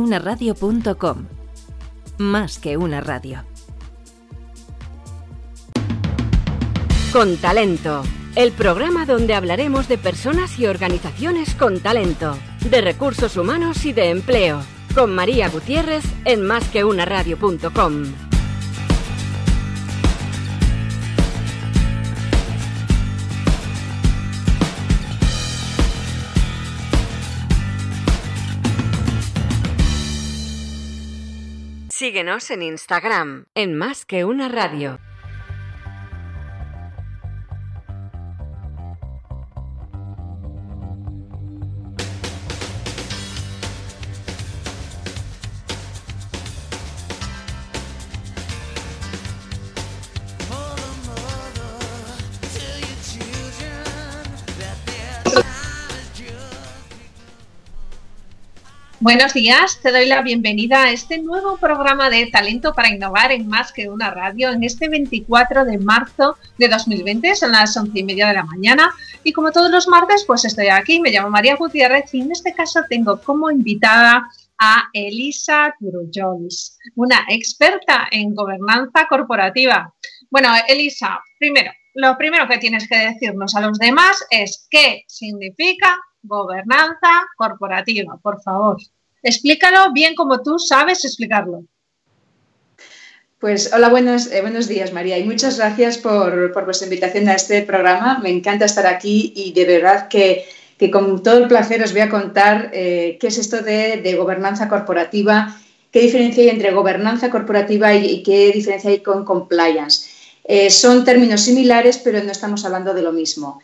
unaradio.com. Más que una radio. Con talento. El programa donde hablaremos de personas y organizaciones con talento, de recursos humanos y de empleo. Con María Gutiérrez en másqueunaradio.com. Síguenos en Instagram en Más que una radio. Buenos días, te doy la bienvenida a este nuevo programa de Talento para Innovar en Más que una Radio en este 24 de marzo de 2020, son las once y media de la mañana y como todos los martes pues estoy aquí, me llamo María Gutiérrez y en este caso tengo como invitada a Elisa Turullolis, una experta en gobernanza corporativa. Bueno, Elisa, primero, lo primero que tienes que decirnos a los demás es qué significa gobernanza corporativa, por favor. Explícalo bien como tú sabes explicarlo. Pues hola, buenos, eh, buenos días María y muchas gracias por, vuestra invitación a este programa. Me encanta estar aquí y de verdad que, con todo el placer os voy a contar eh, qué es esto de, gobernanza corporativa, qué diferencia hay entre gobernanza corporativa y, qué diferencia hay con compliance. Eh, son términos similares, pero no estamos hablando de lo mismo.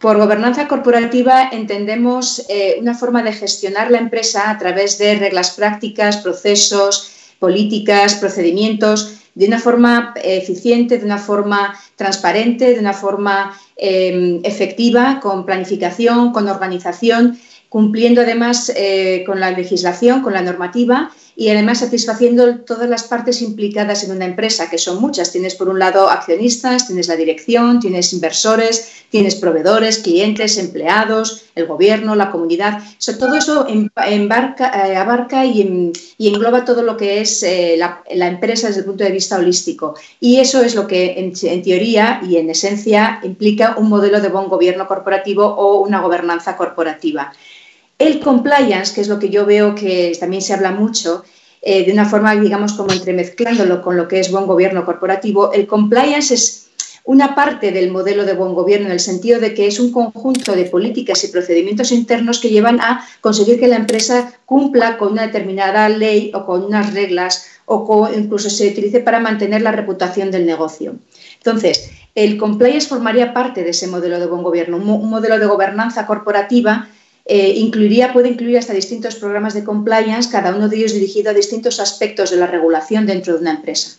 Por gobernanza corporativa entendemos eh, una forma de gestionar la empresa a través de reglas prácticas, procesos, políticas, procedimientos, de una forma eh, eficiente, de una forma transparente, de una forma em, efectiva, con planificación, con organización, cumpliendo además eh, con la legislación, con la normativa y además satisfaciendo todas las partes implicadas en una empresa, que son muchas. Tienes por un lado accionistas, tienes la dirección, tienes inversores, tienes proveedores, clientes, empleados, el gobierno, la comunidad. todo eso embarca, eh, abarca y, engloba todo lo que es eh, la, empresa desde el punto de vista holístico. Y eso es lo que en teoría y en esencia implica un modelo de buen gobierno corporativo o una gobernanza corporativa. El compliance, que es lo que yo veo que también se habla mucho, eh, de una forma, digamos, como entremezclándolo con lo que es buen gobierno corporativo, el compliance es una parte del modelo de buen gobierno en el sentido de que es un conjunto de políticas y procedimientos internos que llevan a conseguir que la empresa cumpla con una determinada ley o con unas reglas o incluso se utilice para mantener la reputación del negocio. Entonces, el compliance formaría parte de ese modelo de buen gobierno, un modelo de gobernanza corporativa eh, incluiría, puede incluir hasta distintos programas de compliance, cada uno de ellos dirigido a distintos aspectos de la regulación dentro de una empresa.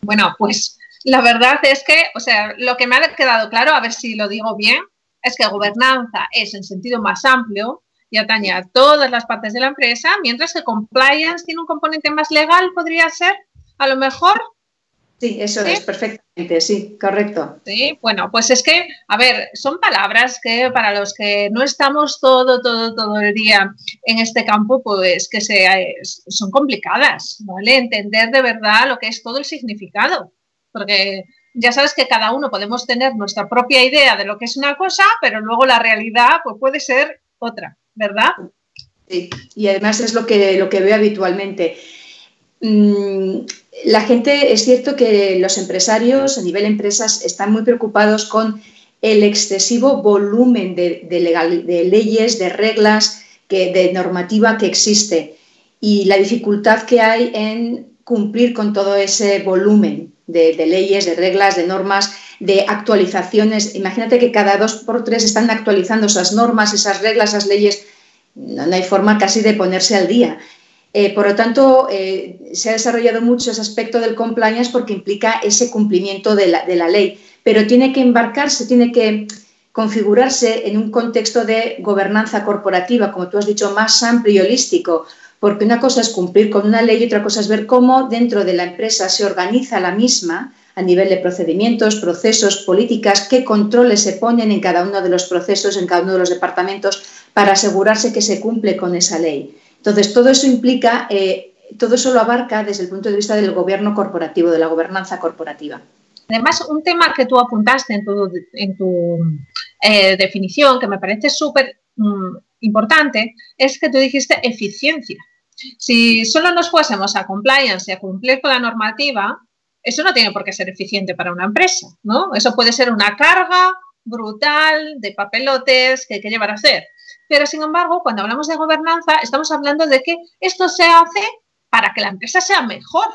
Bueno, pues la verdad es que, o sea, lo que me ha quedado claro, a ver si lo digo bien, es que gobernanza es en sentido más amplio y atañe a todas las partes de la empresa, mientras que compliance tiene un componente más legal, podría ser, a lo mejor, Sí, eso es, perfectamente, sí, correcto. Sí, bueno, pues es que, a ver, son palabras que para los que no estamos todo, todo, todo el día en este campo, pues que se, son complicadas, ¿vale? Entender de verdad lo que es todo el significado, porque ya sabes que cada uno podemos tener nuestra propia idea de lo que es una cosa, pero luego la realidad pues, puede ser otra, ¿verdad? Sí, y además es lo que, lo que veo habitualmente. Mm, la gente, es cierto que los empresarios a nivel empresas están muy preocupados con el excesivo volumen de, leyes, de reglas, de normativa que existe y la dificultad que hay en cumplir con todo ese volumen de, leyes, de reglas, de normas, de actualizaciones. Imagínate que cada dos por tres están actualizando esas normas, esas reglas, esas leyes. no hay forma casi de ponerse al día. Eh, por lo tanto, eh, se ha desarrollado mucho ese aspecto del compliance porque implica ese cumplimiento de la, ley, pero tiene que embarcarse, tiene que configurarse en un contexto de gobernanza corporativa, como tú has dicho, más amplio y holístico, porque una cosa es cumplir con una ley y otra cosa es ver cómo dentro de la empresa se organiza la misma a nivel de procedimientos, procesos, políticas, qué controles se ponen en cada uno de los procesos, en cada uno de los departamentos, para asegurarse que se cumple con esa ley. Entonces, todo eso implica, eh, todo eso lo abarca desde el punto de vista del gobierno corporativo, de la gobernanza corporativa. Además, un tema que tú apuntaste en tu, en tu eh, definición, que me parece súper mm, importante, es que tú dijiste eficiencia. Si solo nos fuésemos a compliance y a cumplir con la normativa, eso no tiene por qué ser eficiente para una empresa, ¿no? Eso puede ser una carga brutal de papelotes que hay que llevar a hacer. Pero, sin embargo, cuando hablamos de gobernanza, estamos hablando de que esto se hace para que la empresa sea mejor,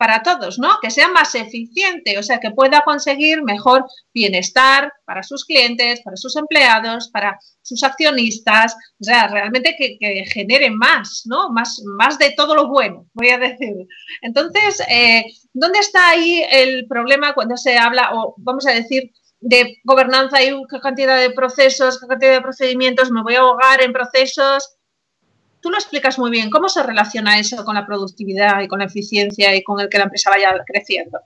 para todos, ¿no? Que sea más eficiente, o sea, que pueda conseguir mejor bienestar para sus clientes, para sus empleados, para sus accionistas, o sea, realmente que, genere más, ¿no? Más, más de todo lo bueno, voy a decir. Entonces, eh, ¿dónde está ahí el problema cuando se habla, o vamos a decir, de gobernanza y qué cantidad de procesos, qué cantidad de procedimientos, me voy a ahogar en procesos? tú lo explicas muy bien. ¿Cómo se relaciona eso con la productividad y con la eficiencia y con el que la empresa vaya creciendo?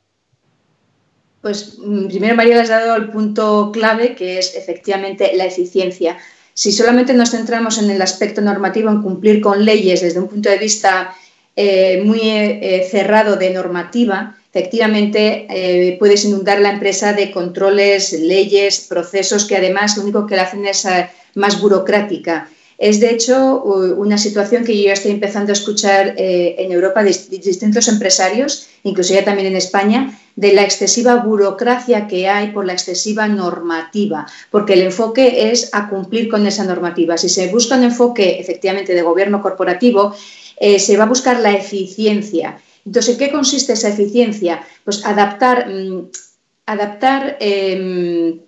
Pues mm, primero, María, le has dado el punto clave, que es efectivamente la eficiencia. Si solamente nos centramos en el aspecto normativo, en cumplir con leyes desde un punto de vista eh, muy eh, cerrado de normativa, efectivamente eh, puedes inundar la empresa de controles, leyes, procesos que además lo único que la hacen es más burocrática es, de hecho, una situación que yo ya estoy empezando a escuchar eh, en Europa de distintos empresarios, incluso ya también en España, de la excesiva burocracia que hay por la excesiva normativa, porque el enfoque es a cumplir con esa normativa. Si se busca un enfoque efectivamente de gobierno corporativo, eh, se va a buscar la eficiencia. Entonces, ¿en qué consiste esa eficiencia? Pues adaptar, mm, adaptar em,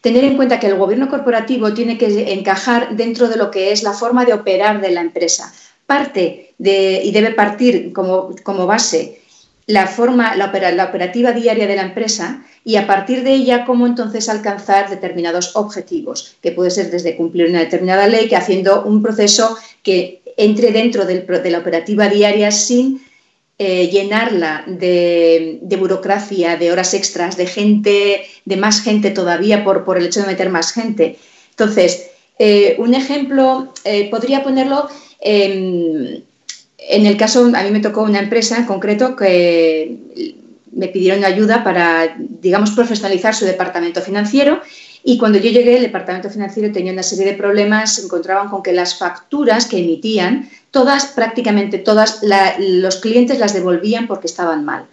tener en cuenta que el gobierno corporativo tiene que encajar dentro de lo que es la forma de operar de la empresa. Parte de, y debe partir como, como base la forma, la, operativa diaria de la empresa y a partir de ella cómo entonces alcanzar determinados objetivos, que puede ser desde cumplir una determinada ley, que haciendo un proceso que entre dentro de la operativa diaria sin eh, llenarla de, burocracia, de horas extras, de gente, de más gente todavía por, el hecho de meter más gente. Entonces, eh, un ejemplo, eh, podría ponerlo en el caso, a mí me tocó una empresa en concreto que me pidieron ayuda para, digamos, profesionalizar su departamento financiero y cuando yo llegué, el departamento financiero tenía una serie de problemas, se encontraban con que las facturas que emitían todas, prácticamente todas, los clientes las devolvían porque estaban mal.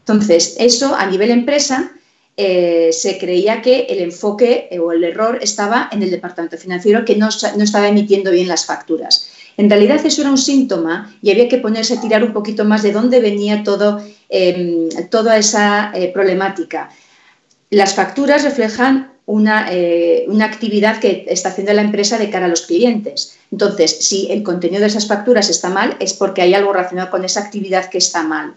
Entonces, eso a nivel empresa eh, se creía que el enfoque eh, o el error estaba en el departamento financiero que no, estaba emitiendo bien las facturas. En realidad eso era un síntoma y había que ponerse a tirar un poquito más de dónde venía todo, em, toda esa eh, problemática. Las facturas reflejan eh, una, actividad que está haciendo la empresa de cara a los clientes. Entonces, si el contenido de esas facturas está mal, es porque hay algo relacionado con esa actividad que está mal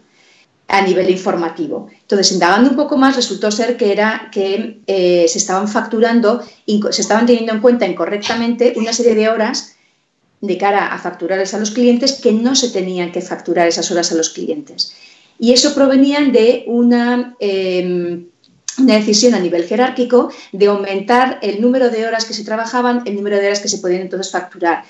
a nivel informativo. Entonces, indagando un poco más, resultó ser que era que eh, se estaban facturando, se estaban teniendo en cuenta incorrectamente una serie de horas de cara a facturarles a los clientes que no se tenían que facturar esas horas a los clientes. Y eso provenía de una em, una decisión a nivel jerárquico de aumentar el número de horas que se trabajaban, el número de horas que se podían entonces facturar.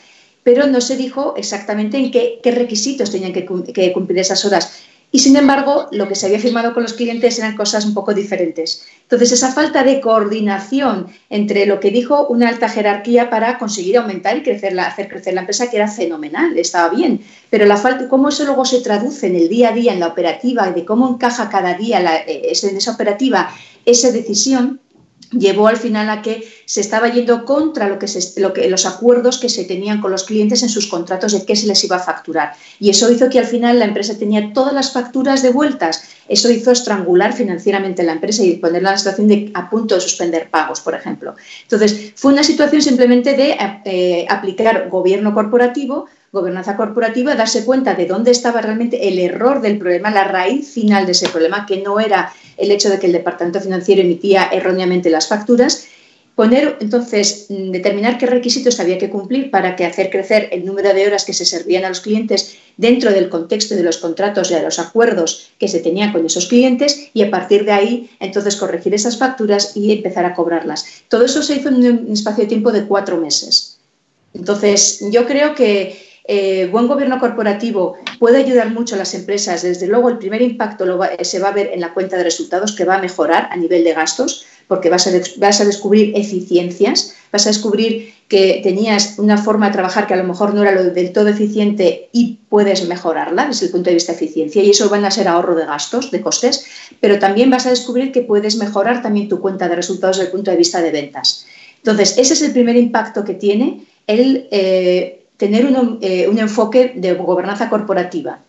Pero no se dijo exactamente en qué, requisitos tenían que, cumplir esas horas. Y sin embargo, lo que se había firmado con los clientes eran cosas un poco diferentes. Entonces, esa falta de coordinación entre lo que dijo una alta jerarquía para conseguir aumentar y crecer hacer crecer la empresa, que era fenomenal, estaba bien. Pero la falta, cómo eso luego se traduce en el día a día, en la operativa, de cómo encaja cada día eh, en esa operativa esa decisión llevó al final a que se estaba yendo contra lo que, lo que, los acuerdos que se tenían con los clientes en sus contratos de qué se les iba a facturar. Y eso hizo que al final la empresa tenía todas las facturas devueltas. Eso hizo estrangular financieramente la empresa y ponerla en la situación de a punto de suspender pagos, por ejemplo. Entonces, fue una situación simplemente de eh, aplicar gobierno corporativo gobernanza corporativa, darse cuenta de dónde estaba realmente el error del problema, la raíz final de ese problema, que no era el hecho de que el departamento financiero emitía erróneamente las facturas, poner entonces mm, determinar qué requisitos había que cumplir para que hacer crecer el número de horas que se servían a los clientes dentro del contexto de los contratos y de los acuerdos que se tenían con esos clientes y a partir de ahí entonces corregir esas facturas y empezar a cobrarlas. Todo eso se hizo en un espacio de tiempo de cuatro meses. Entonces yo creo que eh, buen gobierno corporativo puede ayudar mucho a las empresas. Desde luego, el primer impacto se va a ver en la cuenta de resultados que va a mejorar a nivel de gastos, porque vas a, vas a descubrir eficiencias, vas a descubrir que tenías una forma de trabajar que a lo mejor no era lo del todo eficiente y puedes mejorarla desde el punto de vista de eficiencia y eso van a ser ahorro de gastos, de costes, pero también vas a descubrir que puedes mejorar también tu cuenta de resultados desde el punto de vista de ventas. Entonces, ese es el primer impacto que tiene el eh, tener eh, un, enfoque de gobernanza corporativa.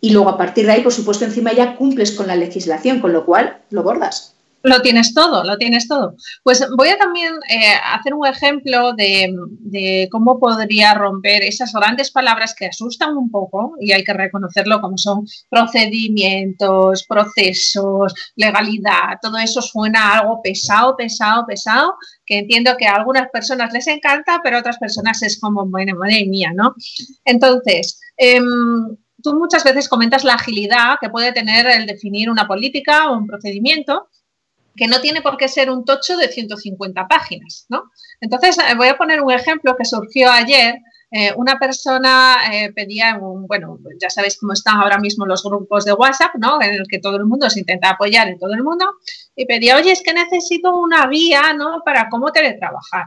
Y luego, a partir de ahí, por supuesto, encima ya cumples con la legislación, con lo cual lo bordas. Lo tienes todo, lo tienes todo. Pues voy a también eh, hacer un ejemplo de, cómo podría romper esas grandes palabras que asustan un poco, y hay que reconocerlo como son procedimientos, procesos, legalidad, todo eso suena algo pesado, pesado, pesado, que entiendo que a algunas personas les encanta, pero a otras personas es como, bueno, madre mía, ¿no? Entonces, em, tú muchas veces comentas la agilidad que puede tener el definir una política o un procedimiento, que no tiene por qué ser un tocho de 150 páginas, ¿no? Entonces, eh, voy a poner un ejemplo que surgió ayer. Eh, una persona eh, pedía, un, bueno, ya sabéis cómo están ahora mismo los grupos de WhatsApp, ¿no? En el que todo el mundo se intenta apoyar en todo el mundo, y pedía, oye, es que necesito una guía, ¿no? Para cómo teletrabajar.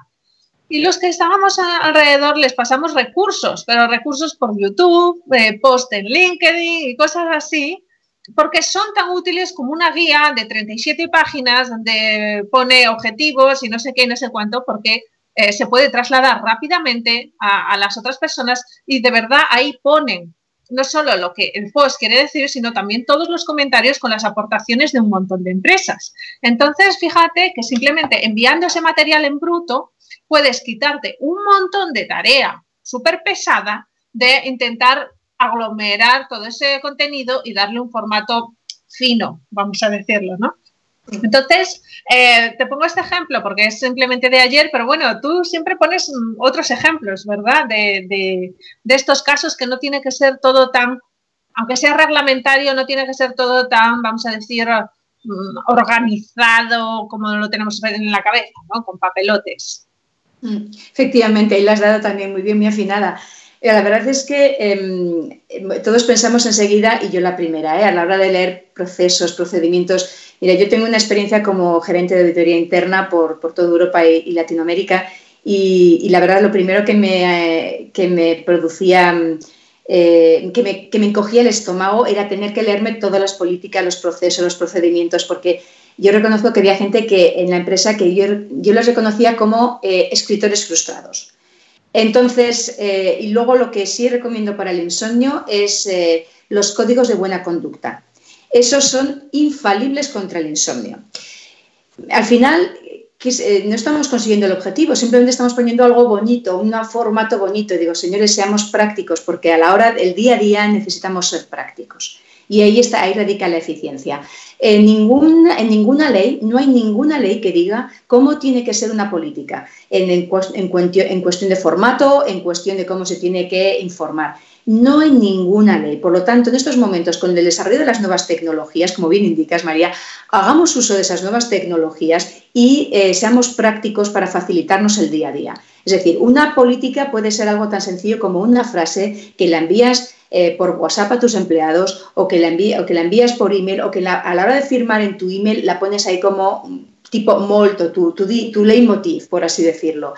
Y los que estábamos alrededor les pasamos recursos, pero recursos por YouTube, post en LinkedIn y cosas así, porque son tan útiles como una guía de 37 páginas donde pone objetivos y no sé qué y no sé cuánto, porque eh, se puede trasladar rápidamente a, las otras personas y de verdad ahí ponen no solo lo que el post quiere decir, sino también todos los comentarios con las aportaciones de un montón de empresas. Entonces, fíjate que simplemente enviando ese material en bruto, puedes quitarte un montón de tarea súper pesada de intentar aglomerar todo ese contenido y darle un formato fino, vamos a decirlo, ¿no? Entonces, eh, te pongo este ejemplo porque es simplemente de ayer, pero bueno, tú siempre pones mm, otros ejemplos, ¿verdad? De, estos casos que no tiene que ser todo tan, aunque sea reglamentario, no tiene que ser todo tan, vamos a decir, mm, organizado como lo tenemos en la cabeza, ¿no? Con papelotes. Mm, efectivamente, y la has dado también muy bien, muy afinada. La verdad es que em, todos pensamos enseguida, y yo la primera, ¿eh? a la hora de leer procesos, procedimientos. Mira, yo tengo una experiencia como gerente de auditoría interna por, toda Europa y, Latinoamérica, y, la verdad lo primero que me, que me producía, eh, que, me, que, me, encogía el estómago era tener que leerme todas las políticas, los procesos, los procedimientos, porque yo reconozco que había gente que en la empresa que yo, yo los reconocía como eh, escritores frustrados. Entonces, eh, y luego lo que sí recomiendo para el insomnio es eh, los códigos de buena conducta. Esos son infalibles contra el insomnio. Al final, eh, no estamos consiguiendo el objetivo, simplemente estamos poniendo algo bonito, un formato bonito. Digo, señores, seamos prácticos, porque a la hora del día a día necesitamos ser prácticos. Y ahí está, ahí radica la eficiencia. En, en ninguna ley, no hay ninguna ley que diga cómo tiene que ser una política, en, en, en cuestión de formato, en cuestión de cómo se tiene que informar. No hay ninguna ley. Por lo tanto, en estos momentos, con el desarrollo de las nuevas tecnologías, como bien indicas, María, hagamos uso de esas nuevas tecnologías y eh, seamos prácticos para facilitarnos el día a día. Es decir, una política puede ser algo tan sencillo como una frase que la envías eh, por WhatsApp a tus empleados o que, la que la envías por email o que a la hora de firmar en tu email la pones ahí como tipo molto, tu, tu, tu leitmotiv, por así decirlo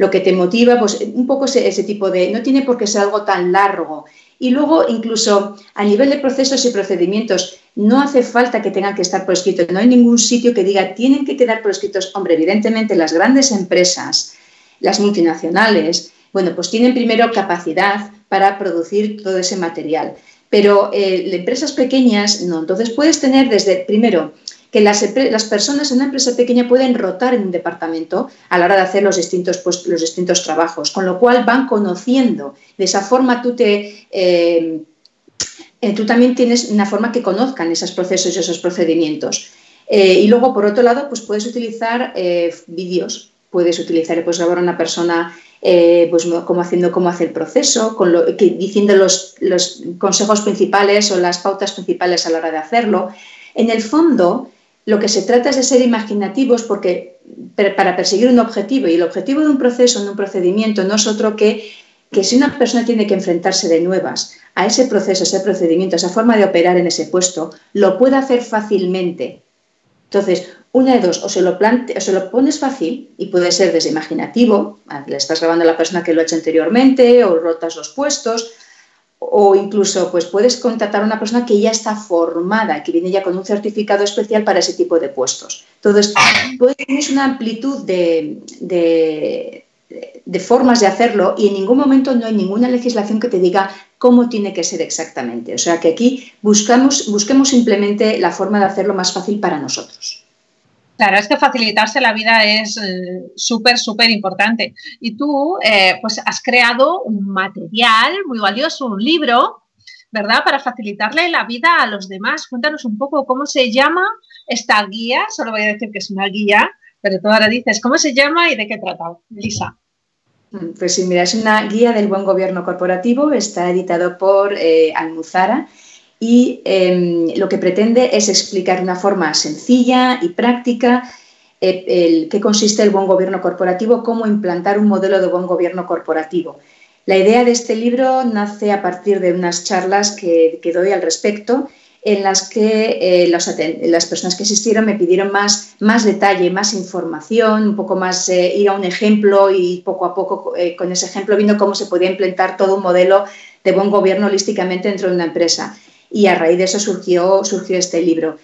lo que te motiva, pues un poco ese, tipo de, no tiene por qué ser algo tan largo. Y luego, incluso a nivel de procesos y procedimientos, no hace falta que tengan que estar por escrito. No hay ningún sitio que diga tienen que quedar por escritos. Hombre, evidentemente las grandes empresas, las multinacionales, bueno, pues tienen primero capacidad para producir todo ese material. Pero eh, empresas pequeñas no. Entonces puedes tener desde, primero, que las, personas en una empresa pequeña pueden rotar en un departamento a la hora de hacer los distintos, pues, los distintos trabajos, con lo cual van conociendo. De esa forma tú te... Eh, eh, tú también tienes una forma que conozcan esos procesos y esos procedimientos. Eh, y luego, por otro lado, pues puedes utilizar vídeos, puedes utilizar, puedes grabar a una persona pues como haciendo cómo hace el proceso, diciendo los, consejos principales o las pautas principales a la hora de hacerlo. En el fondo, lo que se trata es de ser imaginativos porque para perseguir un objetivo y el objetivo de un proceso, de un procedimiento, no es otro que que si una persona tiene que enfrentarse de nuevas a ese proceso, ese procedimiento, esa forma de operar en ese puesto, lo puede hacer fácilmente. Entonces, una de dos, o se lo, plante, o se lo pones fácil, y puede ser desde imaginativo, le estás grabando a la persona que lo ha hecho anteriormente, o rotas los puestos, o incluso pues puedes contratar a una persona que ya está formada, que viene ya con un certificado especial para ese tipo de puestos. Entonces, pues, tienes una amplitud de, de, formas de hacerlo y en ningún momento no hay ninguna legislación que te diga cómo tiene que ser exactamente. O sea que aquí buscamos, busquemos simplemente la forma de hacerlo más fácil para nosotros. Claro, es que facilitarse la vida es eh, súper, súper importante. Y tú, eh, pues, has creado un material muy valioso, un libro, ¿verdad? Para facilitarle la vida a los demás. Cuéntanos un poco cómo se llama esta guía. Solo voy a decir que es una guía, pero tú ahora dices cómo se llama y de qué trata. Lisa. Mm, pues sí, mira, es una guía del buen gobierno corporativo. Está editado por eh, Almuzara y em, lo que pretende es explicar de una forma sencilla y práctica eh, qué consiste el buen gobierno corporativo, cómo implantar un modelo de buen gobierno corporativo. La idea de este libro nace a partir de unas charlas que, doy al respecto, en las que eh, las personas que asistieron me pidieron más, más detalle, más información, un poco más eh, ir a un ejemplo y poco a poco con ese ejemplo viendo cómo se podía implantar todo un modelo de buen gobierno holísticamente dentro de una empresa y a raíz de eso surgió, surgió este libro.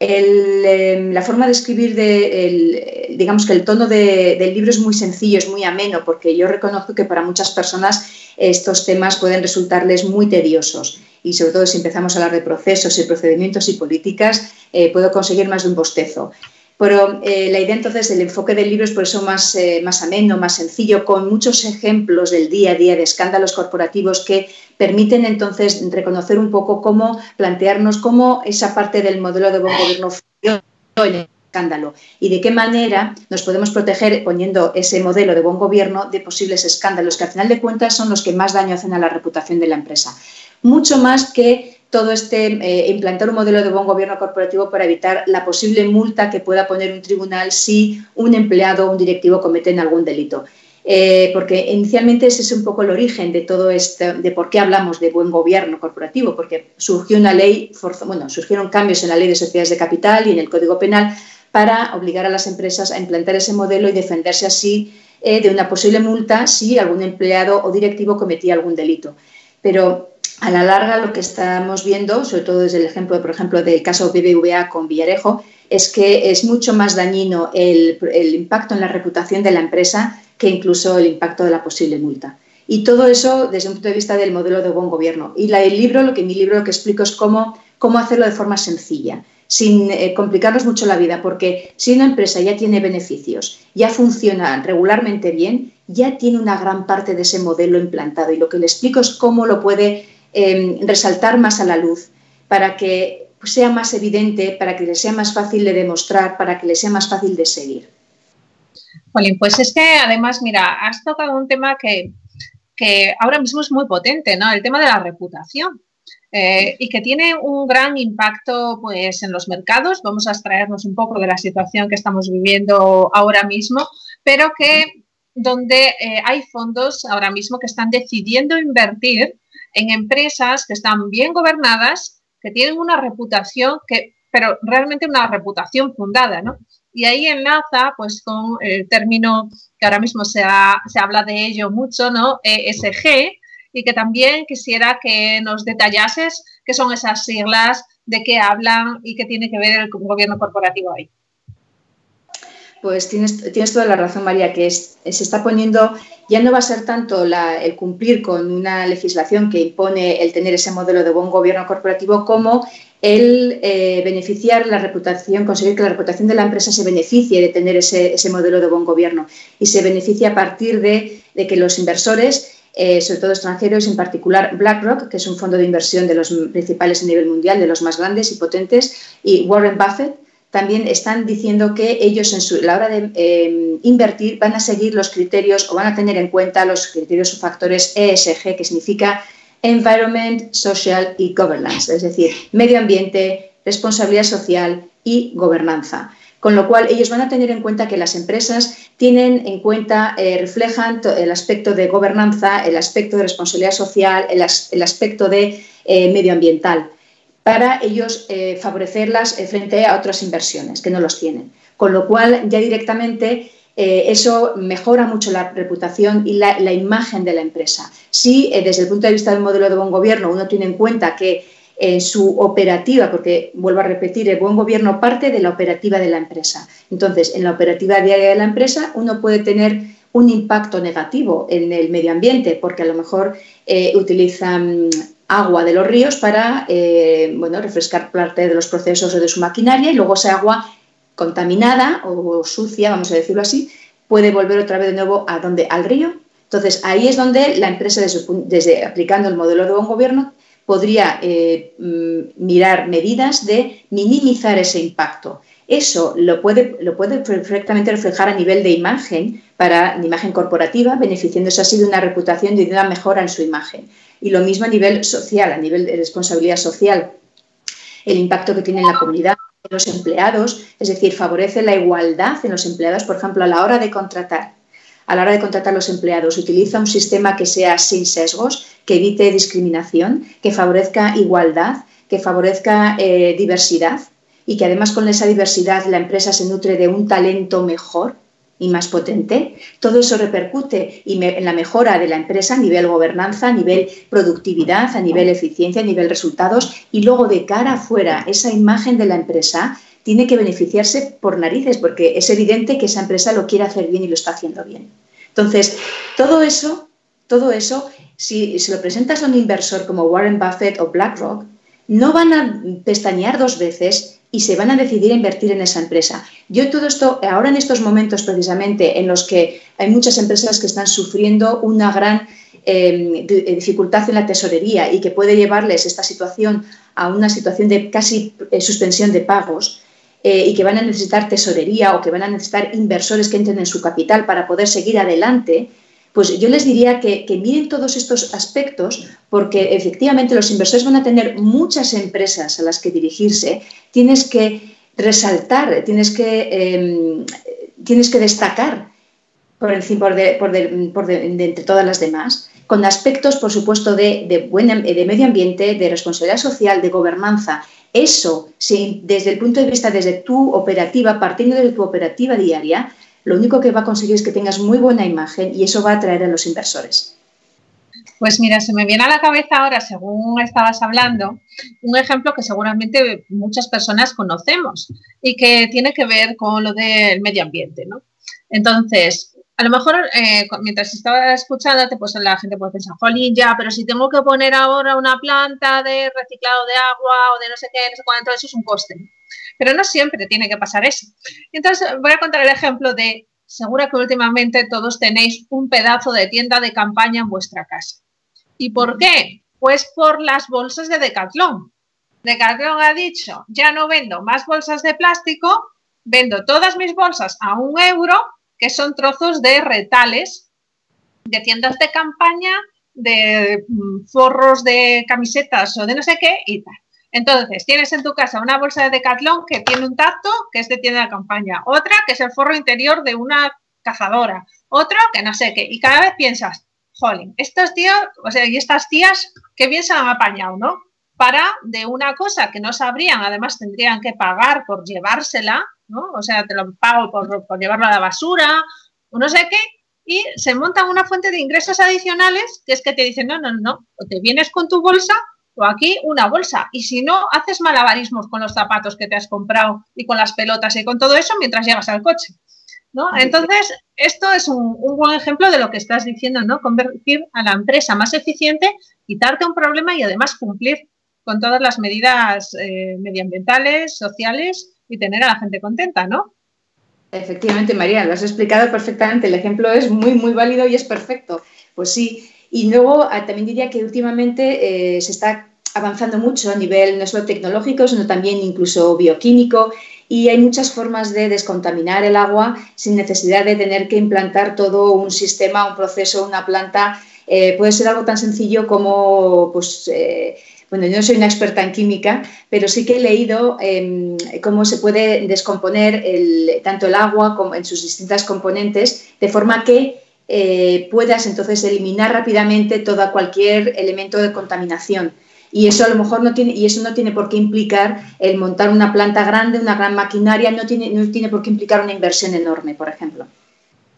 Em, la forma de escribir, de, digamos que el tono del libro es muy sencillo, es muy ameno, porque yo reconozco que para muchas personas estos temas pueden resultarles muy tediosos y sobre todo si empezamos a hablar de procesos y procedimientos y políticas, eh, puedo conseguir más de un bostezo. Pero eh, la idea entonces, el enfoque del libro es por eso más, eh, más ameno, más sencillo, con muchos ejemplos del día a día de escándalos corporativos que permiten entonces reconocer un poco cómo plantearnos cómo esa parte del modelo de buen gobierno funciona escándalo y de qué manera nos podemos proteger poniendo ese modelo de buen gobierno de posibles escándalos que al final de cuentas son los que más daño hacen a la reputación de la empresa. Mucho más que todo este eh, implantar un modelo de buen gobierno corporativo para evitar la posible multa que pueda poner un tribunal si un empleado o un directivo cometen algún delito. Eh, porque inicialmente ese es un poco el origen de todo esto, de por qué hablamos de buen gobierno corporativo, porque surgió una ley, bueno, surgieron cambios en la ley de sociedades de capital y en el Código Penal para obligar a las empresas a implantar ese modelo y defenderse así eh, de una posible multa si algún empleado o directivo cometía algún delito. Pero a la larga lo que estamos viendo, sobre todo desde el ejemplo, por ejemplo, del caso BBVA con Villarejo, es que es mucho más dañino el, impacto en la reputación de la empresa que incluso el impacto de la posible multa. Y todo eso desde un punto de vista del modelo de buen gobierno. Y el libro, lo que mi libro lo que explico es cómo, cómo hacerlo de forma sencilla, sin eh, complicarnos mucho la vida, porque si una empresa ya tiene beneficios, ya funciona regularmente bien, ya tiene una gran parte de ese modelo implantado. Y lo que le explico es cómo lo puede em, resaltar más a la luz para que sea más evidente, para que le sea más fácil de demostrar, para que le sea más fácil de seguir. Jolín, pues es que además, mira, has tocado un tema que, ahora mismo es muy potente, ¿no? El tema de la reputación. Eh, y que tiene un gran impacto pues, en los mercados. Vamos a extraernos un poco de la situación que estamos viviendo ahora mismo, pero que donde eh, hay fondos ahora mismo que están decidiendo invertir en empresas que están bien gobernadas, que tienen una reputación, que, pero realmente una reputación fundada, ¿no? Y ahí enlaza pues con el término que ahora mismo se, se habla de ello mucho, ¿no? ESG, y que también quisiera que nos detallases qué son esas siglas, de qué hablan y qué tiene que ver el gobierno corporativo ahí. Pues tienes, tienes toda la razón, María, que se está poniendo, ya no va a ser tanto el cumplir con una legislación que impone el tener ese modelo de buen gobierno corporativo como el eh, beneficiar la reputación, conseguir que la reputación de la empresa se beneficie de tener ese, modelo de buen gobierno. Y se beneficie a partir de, que los inversores, eh, sobre todo extranjeros, en particular BlackRock, que es un fondo de inversión de los principales a nivel mundial, de los más grandes y potentes, y Warren Buffett, también están diciendo que ellos en la hora de em, invertir van a seguir los criterios o van a tener en cuenta los criterios o factores ESG, que significa Environment, Social y Governance, es decir, medio ambiente, responsabilidad social y gobernanza. Con lo cual, ellos van a tener en cuenta que las empresas tienen en cuenta, eh, reflejan el aspecto de gobernanza, el aspecto de responsabilidad social, el, aspecto de eh, medioambiental, para ellos eh, favorecerlas frente a otras inversiones que no los tienen. Con lo cual, ya directamente eso mejora mucho la reputación y la, imagen de la empresa. Si desde el punto de vista del modelo de buen gobierno uno tiene en cuenta que en su operativa, porque vuelvo a repetir, el buen gobierno parte de la operativa de la empresa. Entonces, en la operativa diaria de la empresa uno puede tener un impacto negativo en el medio ambiente, porque a lo mejor eh, utilizan agua de los ríos para eh, bueno, refrescar parte de los procesos de su maquinaria y luego esa agua contaminada o sucia, vamos a decirlo así, puede volver otra vez de nuevo a donde al río. Entonces ahí es donde la empresa, desde aplicando el modelo de buen gobierno, podría eh, mm, mirar medidas de minimizar ese impacto. Eso lo puede, lo puede perfectamente reflejar a nivel de imagen, para imagen corporativa, beneficiándose así de una reputación y de una mejora en su imagen. Y lo mismo a nivel social, a nivel de responsabilidad social, el impacto que tiene en la comunidad, en los empleados, es decir, favorece la igualdad en los empleados, por ejemplo, a la hora de contratar a la hora de contratar a los empleados utiliza un sistema que sea sin sesgos, que evite discriminación, que favorezca igualdad, que favorezca eh, diversidad y que además con esa diversidad la empresa se nutre de un talento mejor y más potente, todo eso repercute en la mejora de la empresa a nivel gobernanza, a nivel productividad, a nivel eficiencia, a nivel resultados y luego de cara afuera esa imagen de la empresa tiene que beneficiarse por narices, porque es evidente que esa empresa lo quiere hacer bien y lo está haciendo bien. Entonces, todo eso, todo eso, si se lo presentas a un inversor como Warren Buffett o BlackRock, no van a pestañear dos veces y se van a decidir a invertir en esa empresa. Yo todo esto, ahora en estos momentos precisamente en los que hay muchas empresas que están sufriendo una gran em, dificultad en la tesorería y que puede llevarles esta situación a una situación de casi eh, suspensión de pagos, eh, y que van a necesitar tesorería o que van a necesitar inversores que entren en su capital para poder seguir adelante, pues yo les diría que, miren todos estos aspectos porque efectivamente los inversores van a tener muchas empresas a las que dirigirse, tienes que resaltar, tienes que, em, tienes que destacar por, encima, por, de, entre todas las demás, con aspectos, por supuesto, de, de medio ambiente, de responsabilidad social, de gobernanza. Eso, desde el punto de vista, desde tu operativa, partiendo de tu operativa diaria, lo único que va a conseguir es que tengas muy buena imagen y eso va a atraer a los inversores. Pues mira, se me viene a la cabeza ahora, según estabas hablando, un ejemplo que seguramente muchas personas conocemos y que tiene que ver con lo del medio ambiente, ¿no? Entonces, a lo mejor eh, mientras estaba escuchándote, pues la gente puede pensar, jolín, ya, pero si tengo que poner ahora una planta de reciclado de agua o de no sé qué, no sé cuánto, eso es un coste. Pero no siempre tiene que pasar eso. Entonces, voy a contar el ejemplo de, seguro que últimamente todos tenéis un pedazo de tienda de campaña en vuestra casa. ¿Y por qué? Pues por las bolsas de Decathlon. Decathlon ha dicho, ya no vendo más bolsas de plástico, vendo todas mis bolsas a un euro que son trozos de retales de tiendas de campaña, de mm, forros de camisetas o de no sé qué y tal. Entonces, tienes en tu casa una bolsa de Decathlon que tiene un tacto, que es de tienda de campaña, otra que es el forro interior de una cazadora, otro que no sé qué, y cada vez piensas, jolín, estos tíos, o sea, y estas tías, qué bien se han apañado, ¿no? Para de una cosa que no sabrían, además tendrían que pagar por llevársela, o sea, te lo pago por, por llevarlo a la basura, o no sé qué, y se montan una fuente de ingresos adicionales que es que te dicen, no, no, no, o te vienes con tu bolsa o aquí una bolsa. Y si no, haces malabarismos con los zapatos que te has comprado y con las pelotas y con todo eso mientras llegas al coche. ¿no? Entonces, esto es un, buen ejemplo de lo que estás diciendo, ¿no? Convertir a la empresa más eficiente, quitarte un problema y además cumplir con todas las medidas eh, medioambientales, sociales y tener a la gente contenta, ¿no? Efectivamente, María, lo has explicado perfectamente. El ejemplo es muy, muy válido y es perfecto. Pues sí. Y luego ah, también diría que últimamente eh, se está avanzando mucho a nivel no solo tecnológico, sino también incluso bioquímico. Y hay muchas formas de descontaminar el agua sin necesidad de tener que implantar todo un sistema, un proceso, una planta. Eh, puede ser algo tan sencillo como, pues, eh, bueno, yo no soy una experta en química, pero sí que he leído em, cómo se puede descomponer tanto el agua como en sus distintas componentes, de forma que eh, puedas entonces eliminar rápidamente todo cualquier elemento de contaminación. Y eso a lo mejor no tiene, y eso no tiene por qué implicar el montar una planta grande, una gran maquinaria, no tiene, no tiene por qué implicar una inversión enorme, por ejemplo.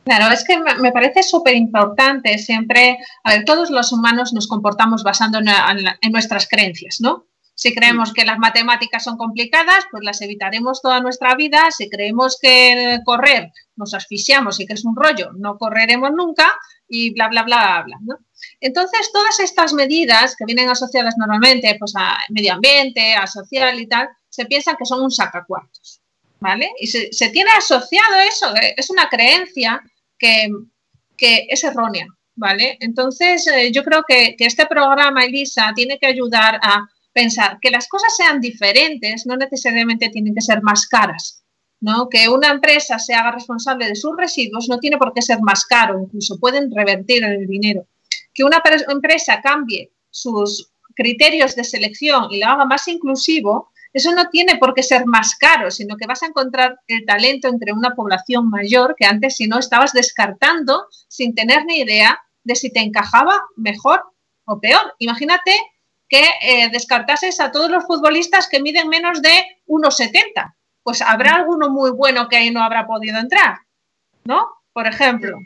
Claro, es que me parece súper importante siempre, a ver, todos los humanos nos comportamos basando en, nuestras creencias, ¿no? Si creemos que las matemáticas son complicadas, pues las evitaremos toda nuestra vida. Si creemos que correr nos asfixiamos y que es un rollo, no correremos nunca y bla, bla, bla, bla, ¿no? Entonces, todas estas medidas que vienen asociadas normalmente pues, a medio ambiente, a social y tal, se piensan que son un sacacuartos, ¿vale? Y se, se tiene asociado eso, es una creencia que, es errónea, ¿vale? Entonces, eh, yo creo que, este programa, Elisa, tiene que ayudar a pensar que las cosas sean diferentes, no necesariamente tienen que ser más caras. ¿no? Que una empresa se haga responsable de sus residuos no tiene por qué ser más caro, incluso pueden revertir el dinero. Que una empresa cambie sus criterios de selección y lo haga más inclusivo, eso no tiene por qué ser más caro, sino que vas a encontrar el talento entre una población mayor que antes si no estabas descartando sin tener ni idea de si te encajaba mejor o peor. Imagínate que eh, descartases a todos los futbolistas que miden menos de 1,70. Pues habrá alguno muy bueno que ahí no habrá podido entrar, ¿no? Por ejemplo.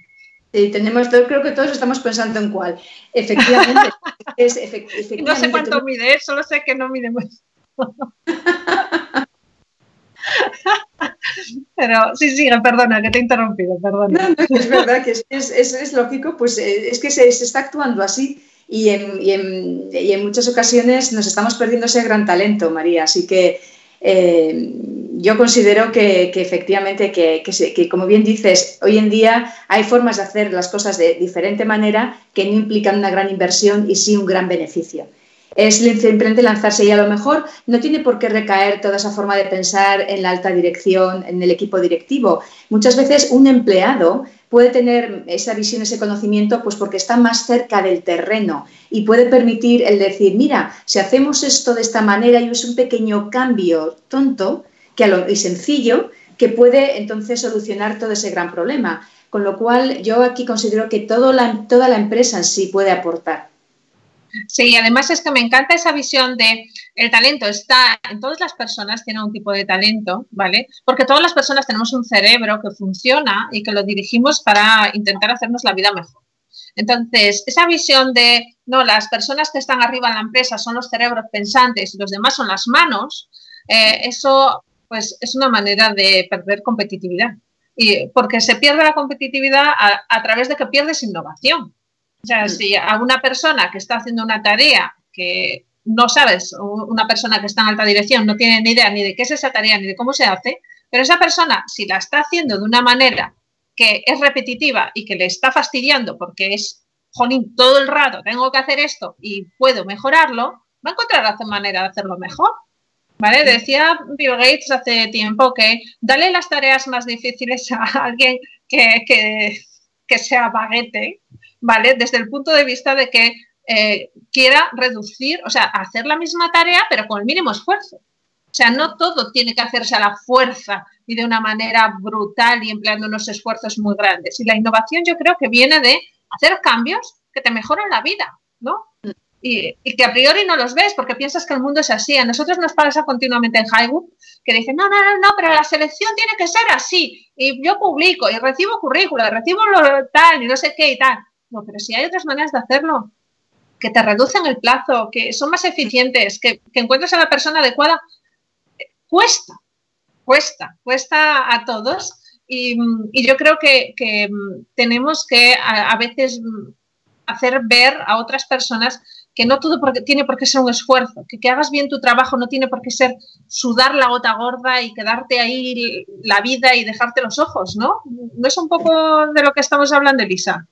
Sí, tenemos, creo que todos estamos pensando en cuál. Efectivamente. no sé cuánto mide, solo sé que no mide mucho. Pero sí, sí, perdona, que te he interrumpido, perdona. es verdad que es, lógico, pues eh, es que se, está actuando así y en, muchas ocasiones nos estamos perdiendo ese gran talento, María. Así que eh, yo considero que, efectivamente, que, como bien dices, hoy en día hay formas de hacer las cosas de diferente manera que no implican una gran inversión y sí un gran beneficio es simplemente lanzarse y a lo mejor no tiene por qué recaer toda esa forma de pensar en la alta dirección, en el equipo directivo. Muchas veces un empleado puede tener esa visión, ese conocimiento, pues porque está más cerca del terreno y puede permitir el decir, mira, si hacemos esto de esta manera y es un pequeño cambio tonto que y sencillo que puede entonces solucionar todo ese gran problema. Con lo cual, yo aquí considero que toda la empresa en sí puede aportar. Sí, además es que me encanta esa visión de el talento está en todas las personas, tiene un tipo de talento, ¿vale? Porque todas las personas tenemos un cerebro que funciona y que lo dirigimos para intentar hacernos la vida mejor. Entonces, esa visión de, no, las personas que están arriba en la empresa son los cerebros pensantes y los demás son las manos, eh, eso pues es una manera de perder competitividad. Y porque se pierde la competitividad a través de que pierdes innovación. O sea, mm. si a una persona que está haciendo una tarea que no sabes, una persona que está en alta dirección no tiene ni idea ni de qué es esa tarea ni de cómo se hace, pero esa persona, si la está haciendo de una manera que es repetitiva y que le está fastidiando porque es, jolín, todo el rato tengo que hacer esto y puedo mejorarlo, va a encontrar la manera de hacerlo mejor. ¿Vale? Decía Bill Gates hace tiempo que dale las tareas más difíciles a alguien que, que, que sea baguete ¿vale? Desde el punto de vista de que eh, quiera reducir, o sea, hacer la misma tarea, pero con el mínimo esfuerzo. O sea, no todo tiene que hacerse a la fuerza y de una manera brutal y empleando unos esfuerzos muy grandes. Y la innovación yo creo que viene de hacer cambios que te mejoran la vida, ¿no? Y, que a priori no los ves porque piensas que el mundo es así. A nosotros nos pasa continuamente en Highwood que dicen, no, no, no, no, pero la selección tiene que ser así. Y yo publico y recibo currícula, recibo lo tal y no sé qué y tal. No, pero si hay otras maneras de hacerlo, que te reducen el plazo, que son más eficientes, que, que encuentres a la persona adecuada, cuesta, cuesta, cuesta a todos. Y, yo creo que, tenemos que a, veces hacer ver a otras personas que no todo porque, tiene por qué ser un esfuerzo, que, que hagas bien tu trabajo no tiene por qué ser sudar la gota gorda y quedarte ahí la vida y dejarte los ojos, ¿no? ¿No es un poco de lo que estamos hablando, Elisa?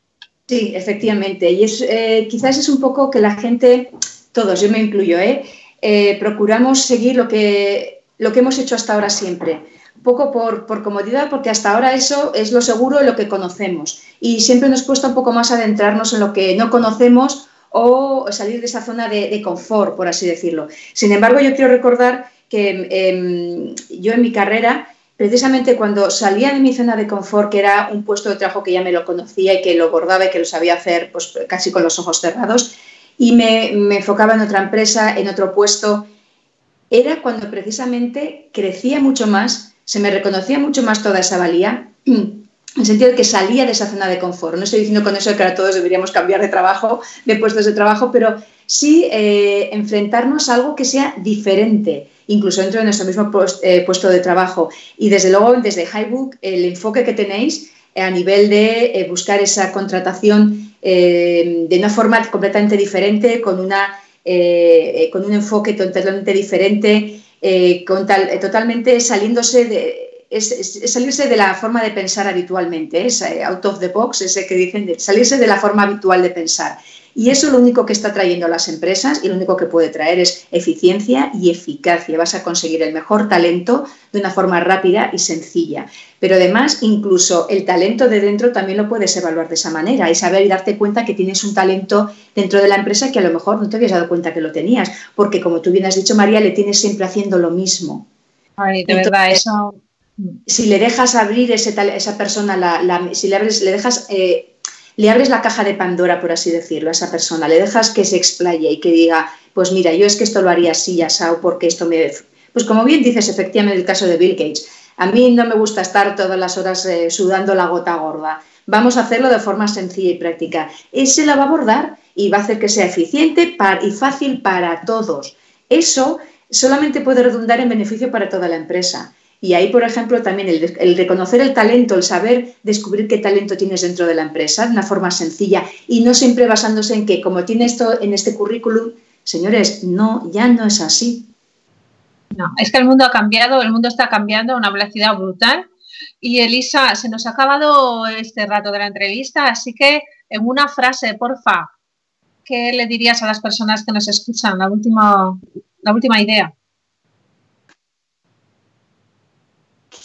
Sí, efectivamente. Y es, eh, quizás es un poco que la gente, todos, yo me incluyo, ¿eh? Eh, procuramos seguir lo que, lo que hemos hecho hasta ahora siempre. un poco por, por, comodidad, porque hasta ahora eso es lo seguro, lo que conocemos. Y siempre nos cuesta un poco más adentrarnos en lo que no conocemos o salir de esa zona de, confort, por así decirlo. Sin embargo, yo quiero recordar que em, yo en mi carrera, precisamente cuando salía de mi zona de confort, que era un puesto de trabajo que ya me lo conocía y que lo bordaba y que lo sabía hacer pues, casi con los ojos cerrados, y me, me enfocaba en otra empresa, en otro puesto, era cuando precisamente crecía mucho más, se me reconocía mucho más toda esa valía en el sentido de que salía de esa zona de confort. No estoy diciendo con eso que ahora todos deberíamos cambiar de trabajo, de puestos de trabajo, pero sí eh, enfrentarnos a algo que sea diferente, incluso dentro de nuestro mismo eh, puesto de trabajo. Y desde luego, desde Highbook, el enfoque que tenéis eh, a nivel de buscar esa contratación de una forma completamente diferente, con, una, con un enfoque totalmente diferente, con totalmente saliéndose de salirse de la forma de pensar habitualmente, es eh, out of the box, ese que dicen, salirse de la forma habitual de pensar. Y eso lo único que está trayendo a las empresas y lo único que puede traer es eficiencia y eficacia. Vas a conseguir el mejor talento de una forma rápida y sencilla. Pero además, incluso el talento de dentro también lo puedes evaluar de esa manera y saber y darte cuenta que tienes un talento dentro de la empresa que a lo mejor no te habías dado cuenta que lo tenías, porque como tú bien has dicho, María, le tienes siempre haciendo lo mismo. Ay, de verdad, eso si le dejas abrir ese esa persona, la, si le, abres, le dejas, eh, le abres la caja de Pandora, por así decirlo, a esa persona, le dejas que se explaye y que diga, pues mira, yo es que esto lo haría así, ya sao, porque esto me... Pues como bien dices, efectivamente, el caso de Bill Gates, a mí no me gusta estar todas las horas eh, sudando la gota gorda. Vamos a hacerlo de forma sencilla y práctica. Él se la va a abordar y va a hacer que sea eficiente y fácil para todos. Eso solamente puede redundar en beneficio para toda la empresa. Y ahí, por ejemplo, también el, reconocer el talento, el saber descubrir qué talento tienes dentro de la empresa de una forma sencilla y no siempre basándose en que como tiene esto en este currículum, señores, no, ya no es así. No, es que el mundo ha cambiado, el mundo está cambiando a una velocidad brutal. Y Elisa, se nos ha acabado este rato de la entrevista, así que en una frase, porfa, ¿qué le dirías a las personas que nos escuchan? La última, la última idea.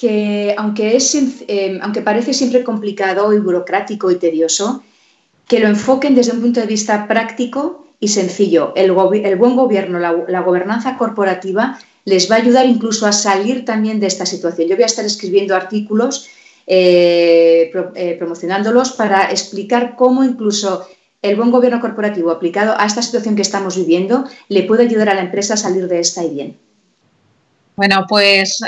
Que aunque, es, eh, aunque parece siempre complicado y burocrático y tedioso, que lo enfoquen desde un punto de vista práctico y sencillo. El, buen gobierno, la, gobernanza corporativa les va a ayudar incluso a salir también de esta situación. Yo voy a estar escribiendo artículos, eh, eh, promocionándolos para explicar cómo incluso el buen gobierno corporativo aplicado a esta situación que estamos viviendo le puede ayudar a la empresa a salir de esta y bien. Bueno, pues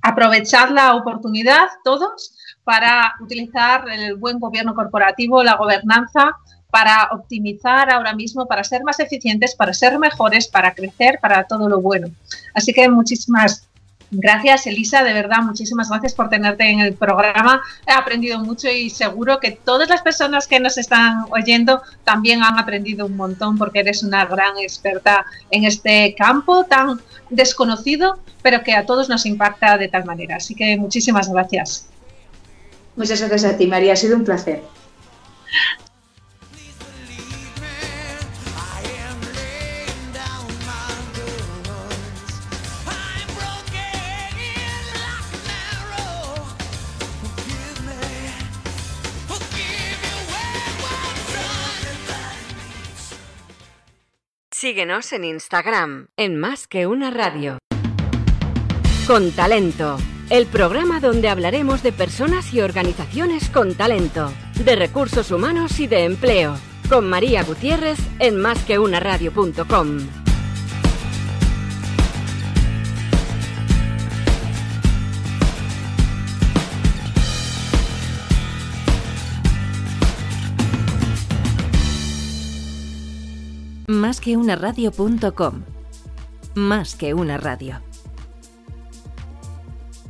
aprovechar la oportunidad todos para utilizar el buen gobierno corporativo, la gobernanza, para optimizar ahora mismo, para ser más eficientes, para ser mejores, para crecer, para todo lo bueno. Así que muchísimas Gracias, Elisa, de verdad, muchísimas gracias por tenerte en el programa. He aprendido mucho y seguro que todas las personas que nos están oyendo también han aprendido un montón porque eres una gran experta en este campo tan desconocido, pero que a todos nos impacta de tal manera. Así que muchísimas gracias. Muchas gracias a ti, María. Ha sido un placer. Síguenos en Instagram, en Más que una radio. Con talento. El programa donde hablaremos de personas y organizaciones con talento, de recursos humanos y de empleo. Con María Gutiérrez en másqueunaradio.com. Más que una radio.com. Más que una radio.